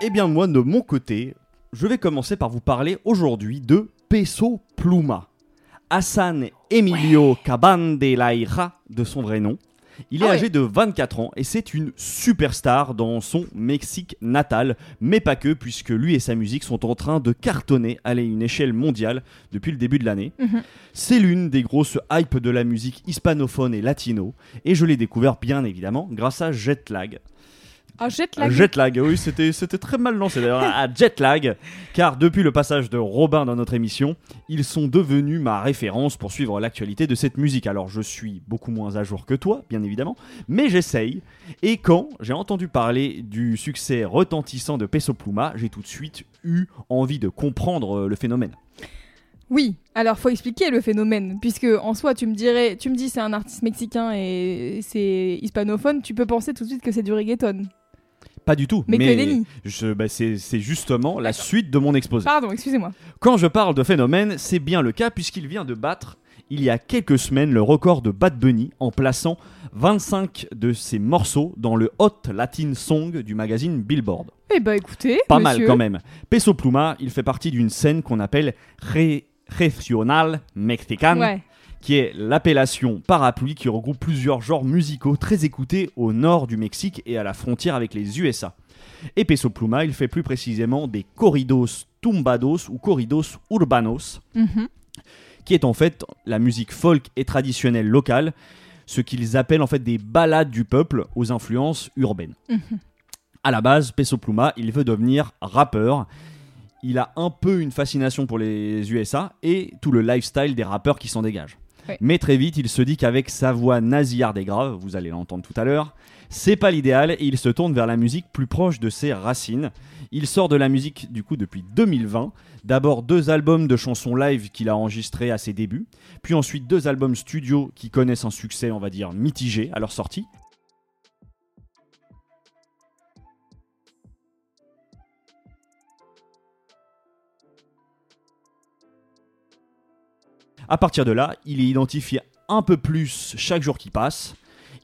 Eh bien moi, de mon côté, je vais commencer par vous parler aujourd'hui de Peso Pluma. Hassan Emilio Cabandelaira, de son vrai nom. Il est Ah ouais. âgé de 24 ans et c'est une superstar dans son Mexique natal, mais pas que, puisque lui et sa musique sont en train de cartonner à une échelle mondiale depuis le début de l'année. Mhm. C'est l'une des grosses hypes de la musique hispanophone et latino, et je l'ai découvert bien évidemment grâce à Jetlag. Ah, jette la Jetlag, oui, c'était c'était très mal lancé d'ailleurs, à Jetlag, car depuis le passage de Robin dans notre émission, ils sont devenus ma référence pour suivre l'actualité de cette musique. Alors je suis beaucoup moins à jour que toi, bien évidemment, mais j'essaye. Et quand j'ai entendu parler du succès retentissant de Peso Pluma, j'ai tout de suite eu envie de comprendre euh, le phénomène. Oui, alors faut expliquer le phénomène, puisque en soi, tu me dirais, tu me dis c'est un artiste mexicain et c'est hispanophone, tu peux penser tout de suite que c'est du reggaeton. Pas du tout, Mais que nenni. je- bah, c'est c'est justement la suite de mon exposé. Pardon, excusez-moi. Quand je parle de phénomène, c'est bien le cas puisqu'il vient de battre il y a quelques semaines le record de Bad Bunny en plaçant 25 de ses morceaux dans le Hot Latin Song du magazine Billboard. Eh bah écoutez, Pas monsieur, mal quand même. Peso Pluma, il fait partie d'une scène qu'on appelle Re- Regional Mexican, Ouais. Qui est l'appellation parapluie qui regroupe plusieurs genres musicaux très écoutés au nord du Mexique et à la frontière avec les USA. Et Peso Pluma, il fait plus précisément des corridos tumbados ou corridos urbanos, Mhm. qui est en fait la musique folk et traditionnelle locale, ce qu'ils appellent en fait des ballades du peuple aux influences urbaines. Mhm. À la base, Peso Pluma, il veut devenir rappeur. Il a un peu une fascination pour les USA et tout le lifestyle des rappeurs qui s'en dégagent. Mais très vite, il se dit qu'avec sa voix nasillarde et grave, vous allez l'entendre tout à l'heure, c'est pas l'idéal et il se tourne vers la musique plus proche de ses racines. Il sort de la musique du coup depuis 2020. D'abord deux albums de chansons live qu'il a enregistrés à ses débuts, puis ensuite deux albums studio qui connaissent un succès, on va dire, mitigé à leur sortie. À partir de là, il est identifié un peu plus chaque jour qui passe.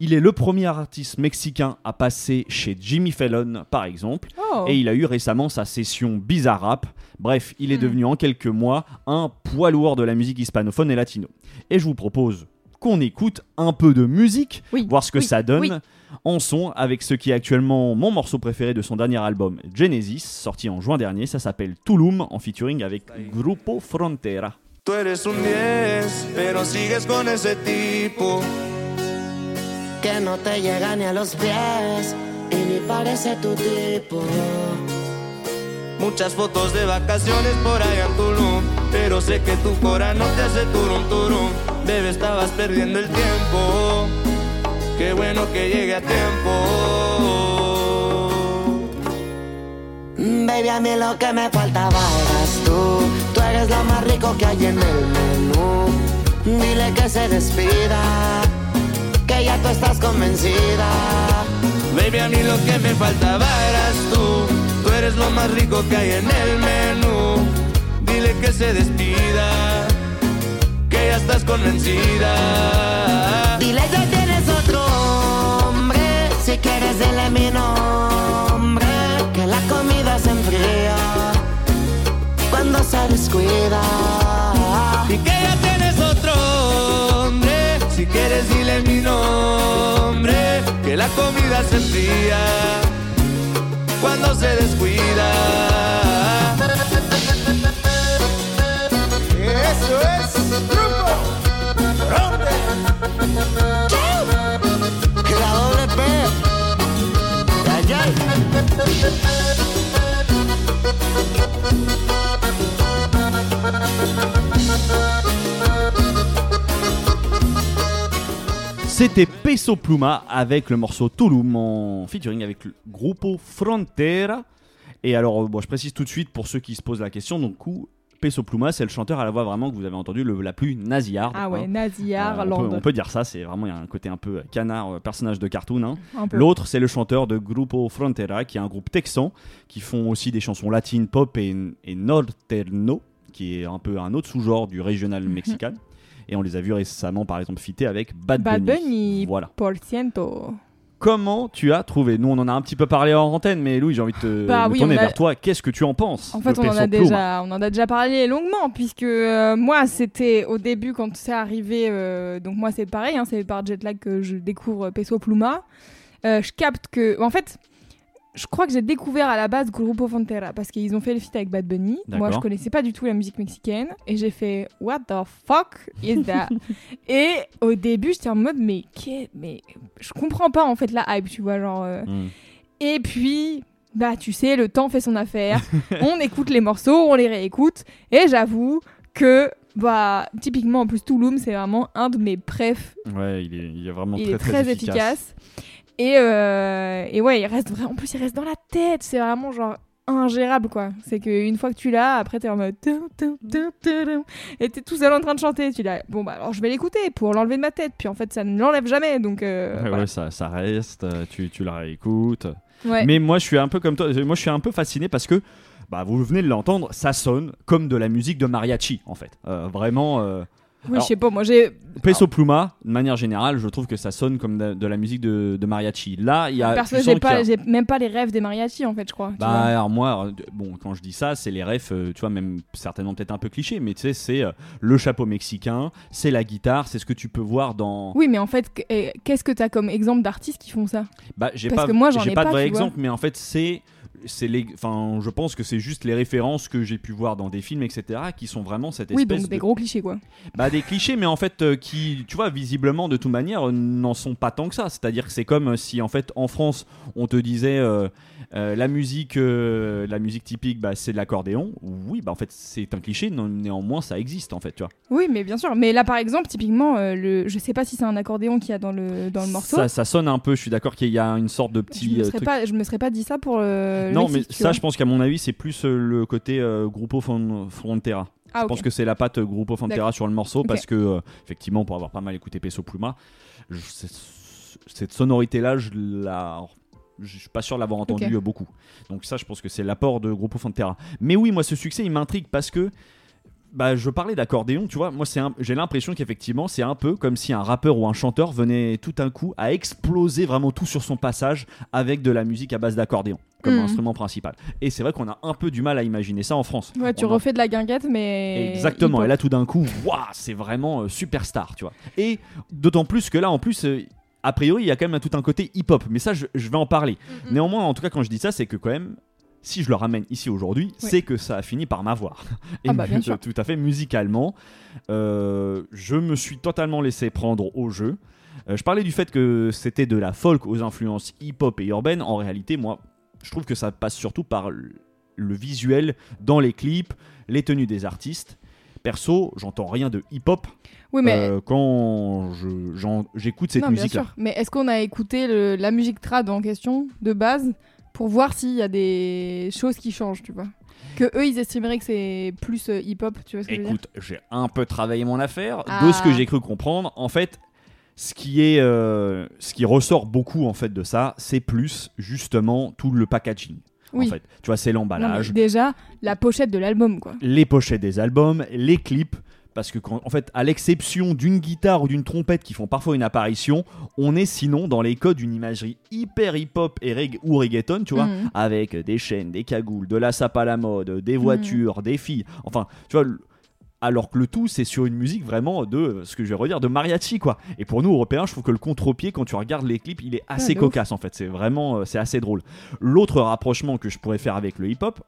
Il est le premier artiste mexicain à passer chez Jimmy Fallon, par exemple. Oh. Et il a eu récemment sa session Bizarre Rap. Bref, il est Hmm. devenu en quelques mois un poids lourd de la musique hispanophone et latino. Et je vous propose qu'on écoute un peu de musique, Oui, voir ce que oui, ça donne oui. en son avec ce qui est actuellement mon morceau préféré de son dernier album Genesis, sorti en juin dernier. Ça s'appelle Tulum, en featuring avec Grupo Frontera. Tú eres un 10, pero sigues con ese tipo. que no te llega ni a los pies y ni parece tu tipo. Muchas fotos de vacaciones por allá en Tulum. Pero sé que tu cora no te hace turum turum. Bebé, estabas perdiendo el tiempo. Qué bueno que llegue a tiempo. Baby, a mí lo que me faltaba eras tú. Tú eres lo más rico que hay en el menú. Dile que se despida, que ya tú estás convencida. Baby, a mí lo que me faltaba eras tú. Tú eres lo más rico que hay en el menú. Dile que se despida, que ya estás convencida. Comida se cuando se descuida. Eso es grupo C'était Peso Pluma avec le morceau Tulum en featuring avec le Grupo Frontera. Et alors, euh, bon, je précise tout de suite pour ceux qui se posent la question, donc coup, Peso Pluma, c'est le chanteur à la voix vraiment que vous avez entendu le- la plus nasillarde. Ah ouais, hein. Naziar, Euh, on, peut, on peut dire ça, c'est vraiment il y a un côté un peu canard, euh, personnage de cartoon. hein. L'autre, c'est le chanteur de Grupo Frontera, qui est un groupe texan, qui font aussi des chansons latines, pop et, et norterno, qui est un peu un autre sous-genre du régional mexicain. Et on les a vus récemment, par exemple, fitter avec Bad, Bad Bunny. Voilà. Por ciento. comment tu as trouvé Nous, on en a un petit peu parlé en antenne, mais Louis, j'ai envie de te Bah oui, tourner a- vers toi. Qu'est-ce que tu en penses En fait, on en, a déjà, on en a déjà parlé longuement, puisque euh, moi, c'était au début, quand c'est arrivé, euh, donc moi, c'est pareil, hein, c'est par Jetlag que je découvre Peso Pluma. Euh, je capte que. En fait, je crois que j'ai découvert à la base Grupo Frontera, parce qu'ils ont fait le feat avec Bad Bunny. Moi, je connaissais pas du tout la musique mexicaine, et j'ai fait What the fuck is that? Et au début, j'étais en mode, mais, qu'est- mais je comprends pas en fait la hype, tu vois, genre. euh, Hmm. et puis, bah, tu sais, le temps fait son affaire. on écoute les morceaux, on les réécoute. Et j'avoue que, bah, typiquement, en plus, Touloum, c'est vraiment un de mes prefs. Ouais, il est, il est vraiment Il très, est très, efficace. Et, euh, et ouais, il reste vraiment. En plus, il reste dans la tête. C'est vraiment genre ingérable, quoi. C'est qu'une fois que tu l'as, après, t'es en mode. Et t'es tout seul en train de chanter. Tu l'as. Bon, bah, alors je vais l'écouter pour l'enlever de ma tête. Puis en fait, ça ne l'enlève jamais. Donc. euh, Ouais, voilà. ouais, ça, ça reste, tu, tu la réécoutes. Ouais. Mais moi, je suis un peu comme toi. Moi, je suis un peu fasciné parce que, bah, vous venez de l'entendre, ça sonne comme de la musique de mariachi, en fait. Euh, vraiment. Oui, je sais pas, moi j'ai. Peso Pluma, de manière générale, je trouve que ça sonne comme de, de la musique de, de mariachi. Là, il y a. Perso, tu j'ai pas, a- même pas les rêves des mariachis en fait, je crois. Bah, alors moi, euh, bon, quand je dis ça, c'est les refs, euh, tu vois, même certainement peut-être un peu cliché, mais tu sais, c'est euh, le chapeau mexicain, c'est la guitare, c'est ce que tu peux voir dans. Oui, mais en fait, qu- qu'est-ce que t'as comme exemple d'artistes qui font ça? Bah, j'ai Parce pas, que moi, j'en j'ai ai pas de pas, vrai tu vois. exemple, mais en fait, c'est. C'est les, enfin, je pense que c'est juste les références que j'ai pu voir dans des films, etc., qui sont vraiment cette Oui, espèce donc de des gros clichés quoi. Bah des clichés, mais en fait euh, qui, tu vois, visiblement de toute manière euh, n'en sont pas tant que ça. C'est-à-dire que c'est comme euh, si en fait en France on te disait euh, la musique, la musique typique, bah, c'est de l'accordéon. Oui, bah en fait c'est un cliché, non- néanmoins ça existe en fait, tu vois. Oui, mais bien sûr. Mais là, par exemple, typiquement, le... je sais pas si c'est un accordéon qu'il y a dans le, dans le morceau. Ça, ça sonne un peu. Je suis d'accord qu'il y a une sorte de je, petit me euh, serais truc. pas, je me serais pas dit ça pour le. Le Non, mais Mexique, ça, je pense qu'à mon avis, c'est plus euh, le côté euh, Grupo Fron- Frontera. Ah, Je pense que c'est la patte euh, Grupo Frontera sur le morceau parce que, euh, effectivement, pour avoir pas mal écouté Peso Pluma, je- cette sonorité-là, je la. Je suis pas sûr de l'avoir entendu euh, beaucoup. Donc ça, je pense que c'est l'apport de Grupo Frontera. Mais oui, moi, ce succès, il m'intrigue parce que bah, je parlais d'accordéon, tu vois. Moi, c'est un- j'ai l'impression qu'effectivement, c'est un peu comme si un rappeur ou un chanteur venait tout d'un coup à exploser vraiment tout sur son passage avec de la musique à base d'accordéon comme Mhm. instrument principal. Et c'est vrai qu'on a un peu du mal à imaginer ça en France. Ouais, tu On refais de la guinguette, mais. Exactement. Et là, tout d'un coup, waouh, c'est vraiment euh, superstar, tu vois. Et d'autant plus que là, en plus, euh, a priori, il y a quand même tout un côté hip-hop. Mais ça, je, je vais en parler. Mhm. Néanmoins, en tout cas, quand je dis ça, c'est que quand même. Si je le ramène ici aujourd'hui, Oui. c'est que ça a fini par m'avoir. Et Ah bah, bien mu- sûr. tout à fait musicalement, euh, je me suis totalement laissé prendre au jeu. Euh, je parlais du fait que c'était de la folk aux influences hip-hop et urbaines. En réalité, moi, je trouve que ça passe surtout par le visuel dans les clips, les tenues des artistes. Perso, j'entends rien de hip-hop Oui, mais. euh, quand j'écoute cette musique-là. sûr. Mais est-ce qu'on a écouté le- la musique trad en question, de base, pour voir s'il y a des choses qui changent, tu vois Que eux, ils estimeraient que c'est plus euh, hip-hop, tu vois ce que je veux dire Écoute, j'ai un peu travaillé mon affaire. De Ah. ce que j'ai cru comprendre, en fait, ce qui est, euh, ce qui ressort beaucoup en fait de ça, c'est plus justement tout le packaging. Oui. En fait, tu vois, c'est l'emballage, déjà, la pochette de l'album, quoi. les pochettes des albums, les clips. Parce que, quand, en fait, à l'exception d'une guitare ou d'une trompette qui font parfois une apparition, on est sinon dans les codes d'une imagerie hyper hip-hop et reg- ou reggaeton, tu vois, Mhm. avec des chaînes, des cagoules, de la sape à la mode, des Mhm. voitures, des filles. Enfin, tu vois, alors que le tout, c'est sur une musique vraiment de, ce que je vais redire, de mariachi, quoi. Et pour nous, Européens, je trouve que le contre-pied, quand tu regardes les clips, il est assez de cocasse, en fait. C'est vraiment, euh, c'est assez drôle. L'autre rapprochement que je pourrais faire avec le hip-hop,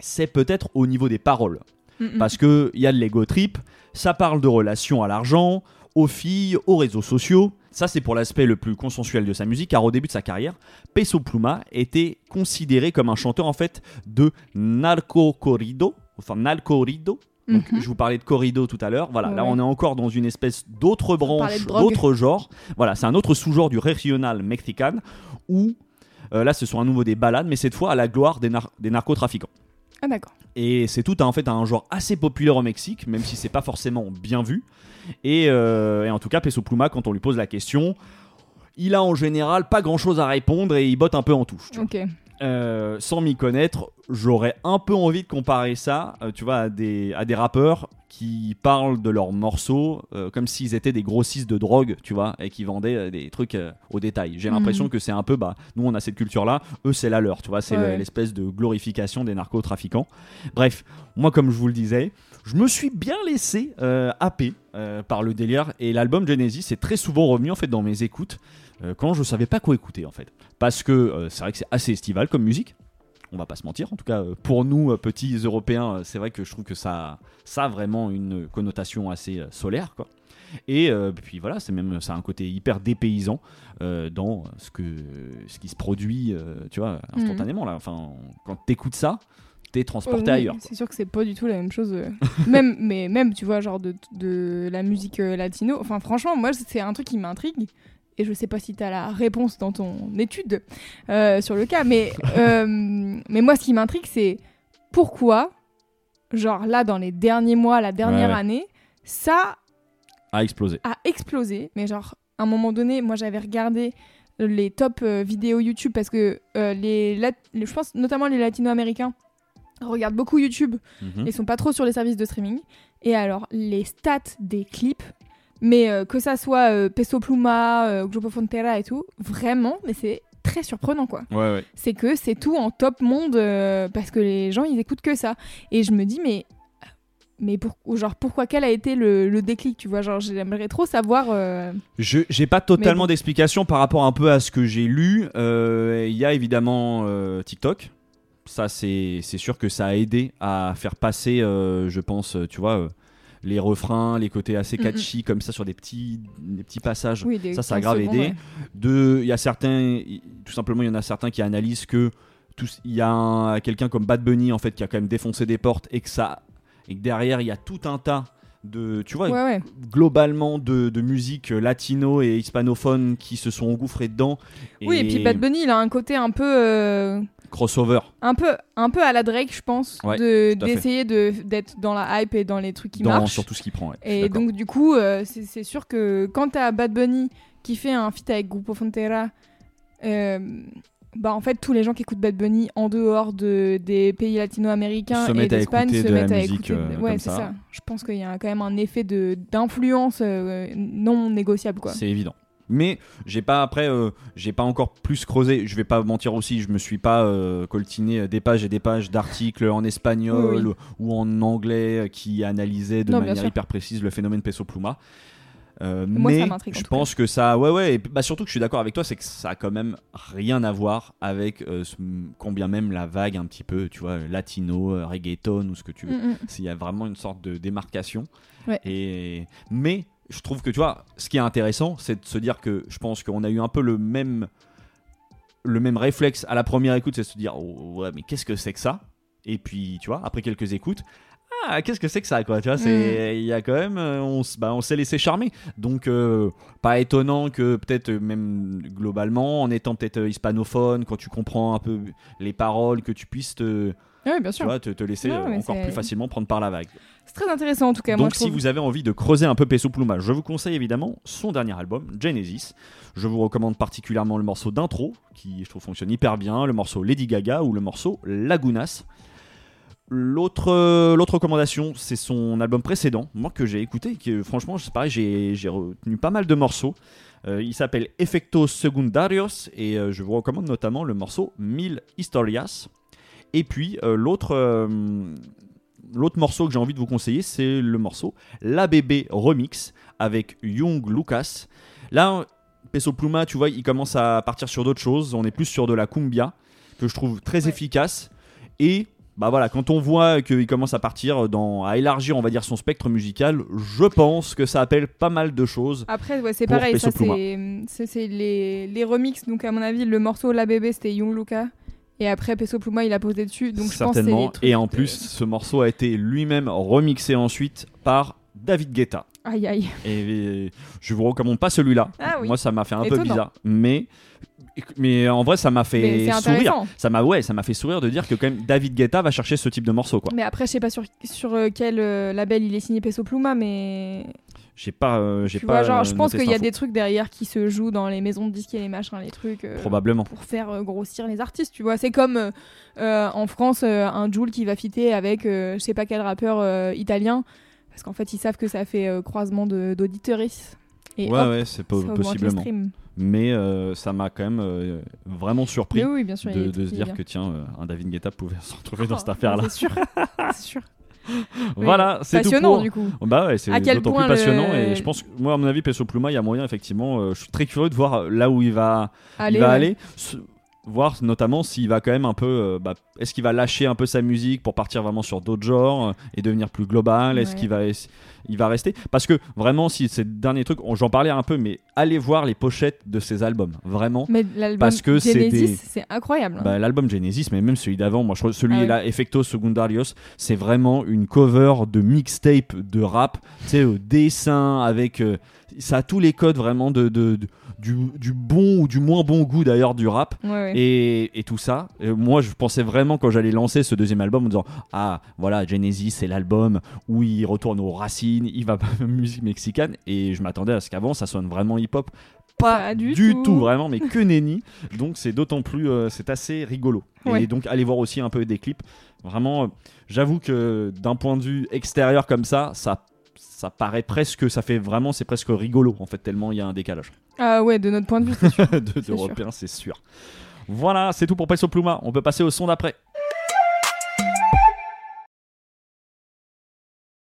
c'est peut-être au niveau des paroles. Mhm. Parce que il y a de l'ego trip, ça parle de relations à l'argent, aux filles, aux réseaux sociaux. Ça, c'est pour l'aspect le plus consensuel de sa musique, car au début de sa carrière, Peso Pluma était considéré comme un chanteur en fait de narco corrido, enfin narco corrido. Donc, Mhm. je vous parlais de corrido tout à l'heure. Voilà, Ouais, là, on est encore dans une espèce d'autre branche, d'autre genre. Voilà, c'est un autre sous-genre du regional mexican où euh, là, ce sont à nouveau des balades, mais cette fois à la gloire des, nar- des narcotrafiquants. Ah, d'accord. Et c'est tout en fait un genre assez populaire au Mexique, même si c'est pas forcément bien vu. Et, euh, et en tout cas, Peso Pluma, quand on lui pose la question, il a en général pas grand chose à répondre et il botte un peu en touche. tu vois. Ok. Euh, sans m'y connaître, j'aurais un peu envie de comparer ça, euh, tu vois, à des, à des rappeurs qui parlent de leurs morceaux euh, comme s'ils étaient des grossistes de drogue, tu vois, et qui vendaient des trucs au détail. J'ai l'impression Mhm. que c'est un peu, bah, nous on a cette culture-là, eux c'est la leur, tu vois, c'est Ouais. l'espèce de glorification des narcotrafiquants. Bref, moi comme je vous le disais, je me suis bien laissé happer par le délire et l'album Genesis est très souvent revenu en fait dans mes écoutes euh, quand je savais pas quoi écouter en fait. Parce que euh, c'est vrai que c'est assez estival comme musique. On va pas se mentir, en tout cas euh, pour nous petits Européens, c'est vrai que je trouve que ça, ça a vraiment une connotation assez solaire quoi. Et euh, puis voilà, c'est même ça a un côté hyper dépaysant euh, dans ce que ce qui se produit, euh, tu vois, instantanément là. Enfin, quand t'écoutes ça, t'es transporté Oh, oui, ailleurs. C'est sûr que c'est pas du tout la même chose. même, mais même, tu vois, genre de, de la musique latino. Enfin, franchement, moi, c'est un truc qui m'intrigue. Et je sais pas si tu as la réponse dans ton étude euh, sur le cas, mais, euh, mais moi, ce qui m'intrigue, c'est pourquoi, genre là, dans les derniers mois, la dernière Ouais, ouais. année, ça A explosé. a explosé. Mais genre, à un moment donné, moi j'avais regardé les top euh, vidéos YouTube parce que les, Lat- les- je pense notamment les latino-américains regardent beaucoup YouTube Mhm. et sont pas trop sur les services de streaming. Et alors, les stats des clips, mais euh, que ça soit euh, Peso Pluma, euh, Grupo Frontera et tout, vraiment, mais c'est très surprenant quoi. Ouais, ouais. C'est que c'est tout en top monde euh, parce que les gens ils écoutent que ça. Et je me dis, mais. Mais pour, genre, pourquoi quel a été le, le déclic, tu vois? Genre, j'aimerais trop savoir. euh, Je j'ai pas totalement bon. d'explication par rapport un peu à ce que j'ai lu. Euh, Il y a évidemment euh, TikTok. Ça, c'est sûr que ça a aidé à faire passer, je pense, tu vois, les refrains, les côtés assez catchy comme ça sur des petits, des petits passages. Oui, des Ça, ça a 15 grave secondes, aidé. ouais. Il y a certains, tout simplement, il y en a certains qui analysent que il y a un- quelqu'un comme Bad Bunny en fait qui a quand même défoncé des portes et que ça, et que derrière il y a tout un tas de, tu vois, Ouais, ouais. globalement de, de musique latino et hispanophone qui se sont engouffrés dedans. Oui, et puis Bad Bunny, il a un côté un peu. euh, crossover. un peu, un peu à la Drake, je pense, Ouais, de d'essayer de d'être dans la hype et dans les trucs qui dans marchent. sur tout ce qu'il prend. ouais, Et donc du coup, euh, c'est c'est sûr que quand t'as Bad Bunny qui fait un feat avec Grupo Frontera, euh, bah en fait tous les gens qui écoutent Bad Bunny en dehors de, des pays latino-américains et d'Espagne se mettent à musique, écouter. euh, ouais, c'est ça. ça. Je pense qu'il y a quand même un effet de d'influence euh, non négociable quoi. c'est évident. Mais j'ai pas après, euh, j'ai pas encore plus creusé. Je vais pas mentir aussi, je me suis pas euh, coltiné des pages et des pages d'articles en espagnol Oui, ou en anglais qui analysaient de Non, manière hyper précise le phénomène Peso Pluma. Euh, Moi, ça mais en je pense que ça, ouais, ouais, et bah surtout que je suis d'accord avec toi, c'est que ça a quand même rien à voir avec euh, ce- combien même la vague un petit peu, tu vois, latino, reggaeton ou ce que tu veux. Mm, mm. S'il y a vraiment une sorte de démarcation. Ouais. Et mais je trouve que tu vois, ce qui est intéressant, c'est de se dire que je pense qu'on a eu un peu le même le même réflexe à la première écoute, c'est de se dire oh, ouais mais qu'est-ce que c'est que ça? Et puis tu vois, après quelques écoutes. Ah, qu'est-ce que c'est que ça quoi? Tu vois, Mm. c'est il y a quand même euh, on bah, on s'est laissé charmer. Donc euh, pas étonnant que peut-être euh, même globalement en étant peut-être hispanophone quand tu comprends un peu les paroles que tu puisses te bien tu vois, te, te laisser encore plus facilement prendre par la vague. C'est très intéressant en tout cas. moi, Donc je si trouve. vous avez envie de creuser un peu Peso Pluma, je vous conseille évidemment son dernier album, Genesis. Je vous recommande particulièrement le morceau d'intro, qui je trouve fonctionne hyper bien, le morceau Lady Gaga ou le morceau Lagunas. L'autre euh, l'autre recommandation, c'est son album précédent, moi que j'ai écouté, qui euh, franchement c'est pareil, j'ai j'ai retenu pas mal de morceaux. Euh, il s'appelle Efectos Secundarios et euh, je vous recommande notamment le morceau Mille Historias. Et puis euh, l'autre l'autre morceau que j'ai envie de vous conseiller, c'est le morceau La Bébé Remix avec Young Lucas. Là, Peso Pluma, tu vois, il commence à partir sur d'autres choses. On est plus sur de la cumbia que je trouve très Ouais. efficace. Et bah voilà, quand on voit qu'il commence à partir dans, à élargir, on va dire, son spectre musical, je pense que ça appelle pas mal de choses. Après, ouais, c'est pareil, Peso ça c'est les, les remixes. Donc, à mon avis, le morceau La Bébé c'était Young Luca. Et après, Peso Pluma il a posé dessus. Donc, je pense certainement. les trucs Et en de- plus, ce morceau a été lui-même remixé ensuite par David Guetta. Aïe aïe. Et je vous recommande pas celui-là. Ah oui. Moi, ça m'a fait un peu bizarre. Mais, mais en vrai, ça m'a fait c'est sourire. Ça m'a ouais, ça m'a fait sourire de dire que quand même David Guetta va chercher ce type de morceau quoi. Mais après, je sais pas sur, sur euh, quel euh, label il est signé Peso Pluma, mais. J'ai pas euh, j'ai pas vois, genre, euh, je pense qu'il y a des trucs derrière qui se jouent dans les maisons de disques et les machins, les trucs. euh, probablement. pour faire euh, grossir les artistes, tu vois. C'est comme en France, un Joule qui va fitter avec je sais pas quel rappeur italien. Parce qu'en fait, ils savent que ça fait croisement. Et ouais, hop, ouais, c'est possiblement. Mais ça m'a quand même vraiment surpris oui, bien sûr. de, se dire que tiens, un David Guetta pouvait se retrouver dans Oh, cette affaire-là. C'est sûr. c'est sûr. Voilà, c'est tout Passionnant du coup. Bah ouais, c'est d'autant plus passionnant le- et je pense que moi à mon avis Peso Pluma il y a moyen effectivement euh, je suis très curieux de voir euh, là où il va il va ouais. aller voir notamment s'il va quand même un peu euh, bah, est-ce qu'il va lâcher un peu sa musique pour partir vraiment sur d'autres genres euh, et devenir plus global est-ce Ouais. qu'il va il va rester? Parce que vraiment si ces derniers trucs j'en parlais un peu mais allez voir les pochettes de ces albums vraiment Mais l'album Parce que c'est des- c'est incroyable. hein. bah, l'album Genesis, mais même celui d'avant, moi je trouve celui Ah oui. Effecto Secundarios, c'est vraiment une cover de mixtape de rap, tu sais, au dessin, avec. euh, ça a tous les codes vraiment de, de- de- du, du bon ou du moins bon goût d'ailleurs du rap. Ouais, ouais. Et, et tout ça, Et moi je pensais vraiment quand j'allais lancer ce deuxième album en disant Ah voilà, Genesis c'est l'album où il retourne aux racines, il va à la musique mexicaine, et je m'attendais à ce qu'avant ça sonne vraiment hip-hop. Pas, Pas du, du tout. tout. vraiment, mais que nenni. Donc c'est d'autant plus, euh, c'est assez rigolo. Et donc allez voir aussi un peu des clips. Vraiment, euh, j'avoue que d'un point de vue extérieur comme ça, ça, ça paraît presque, ça fait vraiment, c'est presque rigolo en fait tellement il y a un décalage Ah ouais, de notre point de vue, c'est sûr. de c'est sûr. Voilà, c'est tout pour Peso Pluma. On peut passer au son d'après.